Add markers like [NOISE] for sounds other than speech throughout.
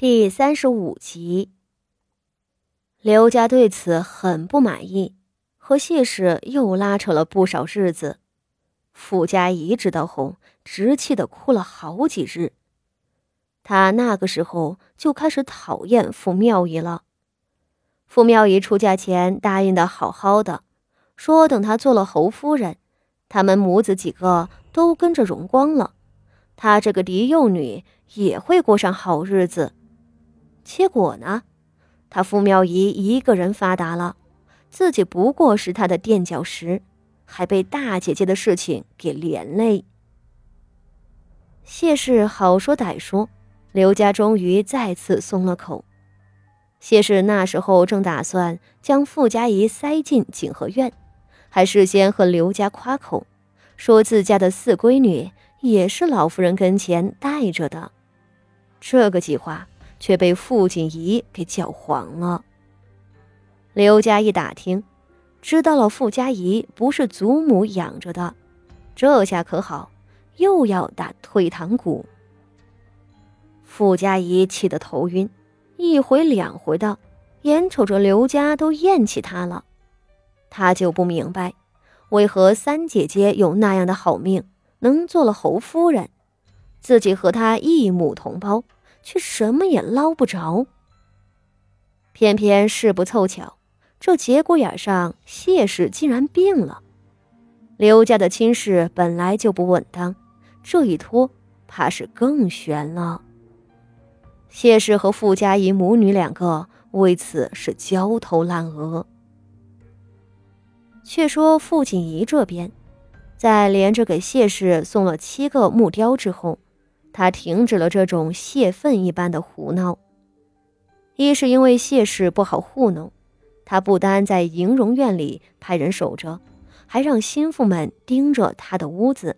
第三十五集，刘家对此很不满意，和谢氏又拉扯了不少日子。傅家仪知道后，直气的哭了好几日。他那个时候就开始讨厌傅妙仪了。傅妙仪出嫁前答应的好好的，说等她做了侯夫人，他们母子几个都跟着荣光了，她这个嫡幼女也会过上好日子。结果呢？他傅妙仪一个人发达了，自己不过是他的垫脚石，还被大姐姐的事情给连累。谢氏好说歹说，刘家终于再次松了口。谢氏那时候正打算将傅家仪塞进景和院，还事先和刘家夸口，说自家的四闺女也是老夫人跟前带着的。这个计划。却被傅锦仪给搅黄了。刘家一打听，知道了傅家仪不是祖母养着的，这下可好，又要打退堂鼓。傅家仪气得头晕，一回两回的，眼瞅着刘家都厌弃他了，他就不明白，为何三姐姐有那样的好命，能做了侯夫人，自己和她一母同胞。却什么也捞不着。偏偏事不凑巧，这节骨眼上，谢氏竟然病了。刘家的亲事本来就不稳当，这一拖，怕是更悬了。谢氏和傅家仪母女两个为此是焦头烂额。却说傅锦仪这边，在连着给谢氏送了七个木雕之后。他停止了这种泄愤一般的胡闹。一是因为谢氏不好糊弄，他不单在迎荣院里派人守着，还让心腹们盯着他的屋子，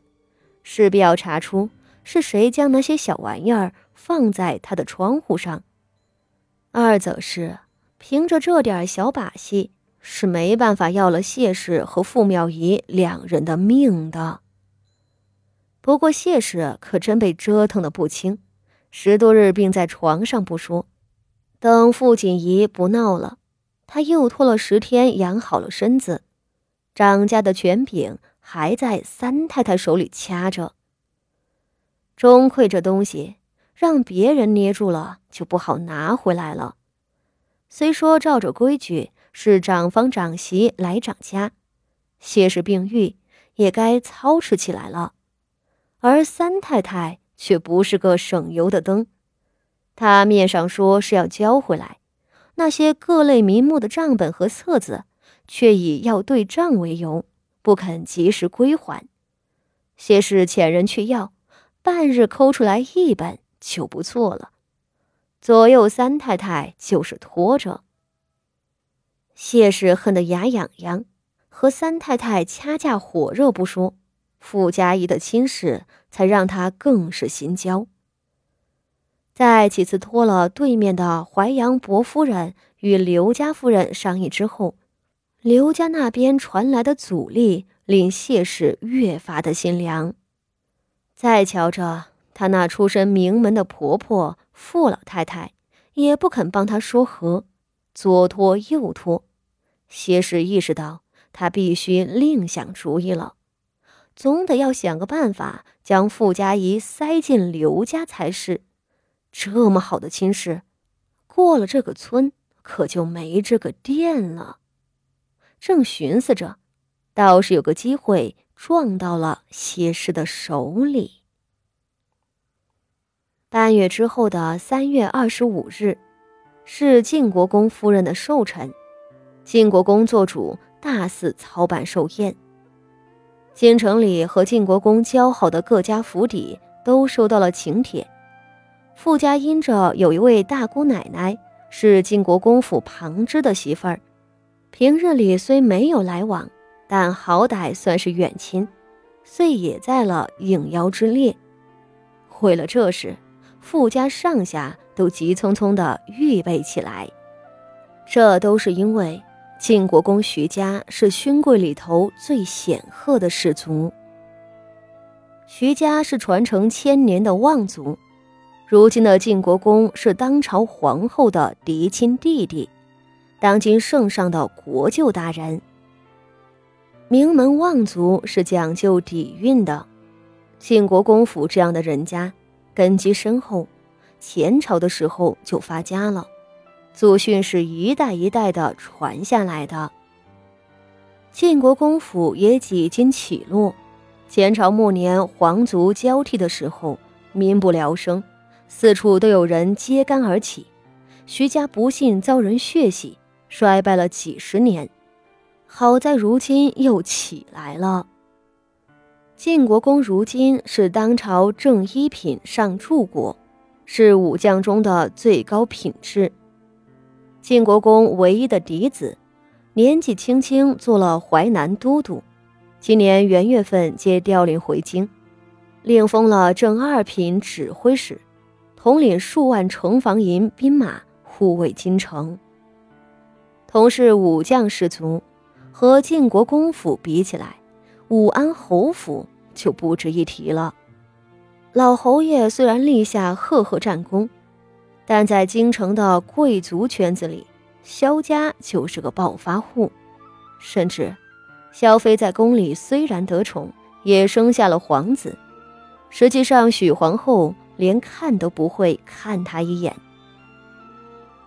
势必要查出是谁将那些小玩意儿放在他的窗户上。二则是凭着这点小把戏，是没办法要了谢氏和傅妙仪两人的命的。不过谢氏可真被折腾的不轻，十多日病在床上不说，等傅锦仪不闹了，他又拖了十天养好了身子，张家的权柄还在三太太手里掐着。钟馗这东西让别人捏住了就不好拿回来了。虽说照着规矩是长房长媳来掌家，谢氏病愈也该操持起来了。而三太太却不是个省油的灯，她面上说是要交回来那些各类名目的账本和册子，却以要对账为由，不肯及时归还。谢氏遣人去要，半日抠出来一本就不错了。左右三太太就是拖着。谢氏恨得牙痒痒，和三太太掐架火热不说。傅家仪的亲事，才让他更是心焦。在几次托了对面的淮阳伯夫人与刘家夫人商议之后，刘家那边传来的阻力令谢氏越发的心凉。再瞧着她那出身名门的婆婆傅老太太，也不肯帮她说和，左拖右拖。谢氏意识到，她必须另想主意了。总得要想个办法将傅家仪塞进刘家才是。这么好的亲事，过了这个村可就没这个店了。正寻思着，倒是有个机会撞到了谢氏的手里。半月之后的三月二十五日，是晋国公夫人的寿辰，晋国公做主大肆操办寿宴。京城里和晋国公交好的各家府邸都收到了请帖。傅家因着有一位大姑奶奶是晋国公府旁支的媳妇儿，平日里虽没有来往，但好歹算是远亲，遂也在了应邀之列。为了这事，傅家上下都急匆匆地预备起来。这都是因为。晋国公徐家是勋贵里头最显赫的氏族。徐家是传承千年的望族，如今的晋国公是当朝皇后的嫡亲弟弟，当今圣上的国舅大人。名门望族是讲究底蕴的，晋国公府这样的人家，根基深厚，前朝的时候就发家了，祖训是一代一代的传下来的。晋国公府也几经起落，前朝末年皇族交替的时候，民不聊生。四处都有人揭竿而起，徐家不幸遭人血洗，衰败了几十年。好在如今又起来了。晋国公如今是当朝正一品上柱国，是武将中的最高品质。晋国公唯一的嫡子，年纪轻轻做了淮南都督，今年元月份接调令回京，另封了正二品指挥使。统领数万城防营兵马护卫京城，同是武将士族，和晋国公府比起来，武安侯府就不值一提了。老侯爷虽然立下赫赫战功，但在京城的贵族圈子里，萧家就是个暴发户。甚至，萧妃在宫里虽然得宠，也生下了皇子，实际上许皇后。连看都不会看他一眼。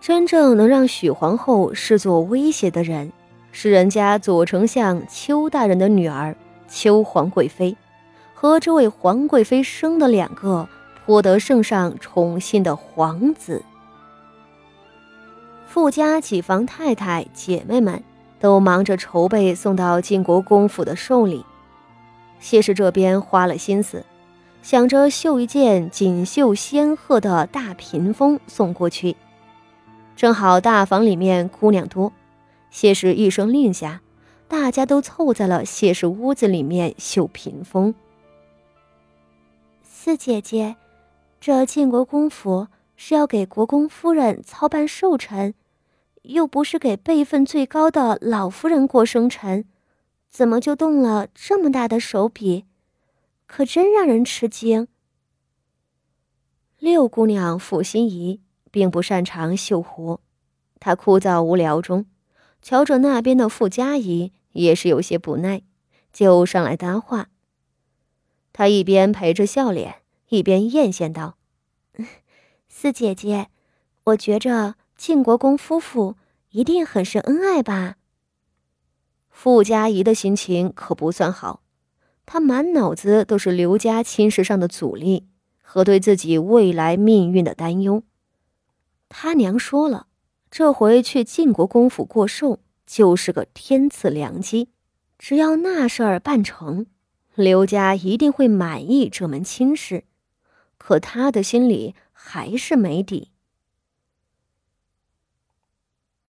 真正能让许皇后视作威胁的人，是人家左丞相邱大人的女儿邱皇贵妃，和这位皇贵妃生的两个获得圣上宠幸的皇子。富家几房太太姐妹们都忙着筹备送到晋国公府的寿礼，谢氏这边花了心思。想着绣一件锦绣仙鹤的大屏风送过去，正好大房里面姑娘多，谢氏一声令下，大家都凑在了谢氏屋子里面绣屏风。四姐姐，这晋国公府是要给国公夫人操办寿辰，又不是给辈分最高的老夫人过生辰，怎么就动了这么大的手笔？可真让人吃惊。六姑娘傅心怡并不擅长绣活，她枯燥无聊中，瞧着那边的傅家怡也是有些不耐，就上来搭话。她一边陪着笑脸，一边艳羡道：“ [LAUGHS] 四姐姐，我觉着晋国公夫妇一定很是恩爱吧？”傅家怡的心情可不算好。他满脑子都是刘家亲事上的阻力和对自己未来命运的担忧。他娘说了，这回去晋国公府过寿就是个天赐良机，只要那事儿办成，刘家一定会满意这门亲事。可他的心里还是没底。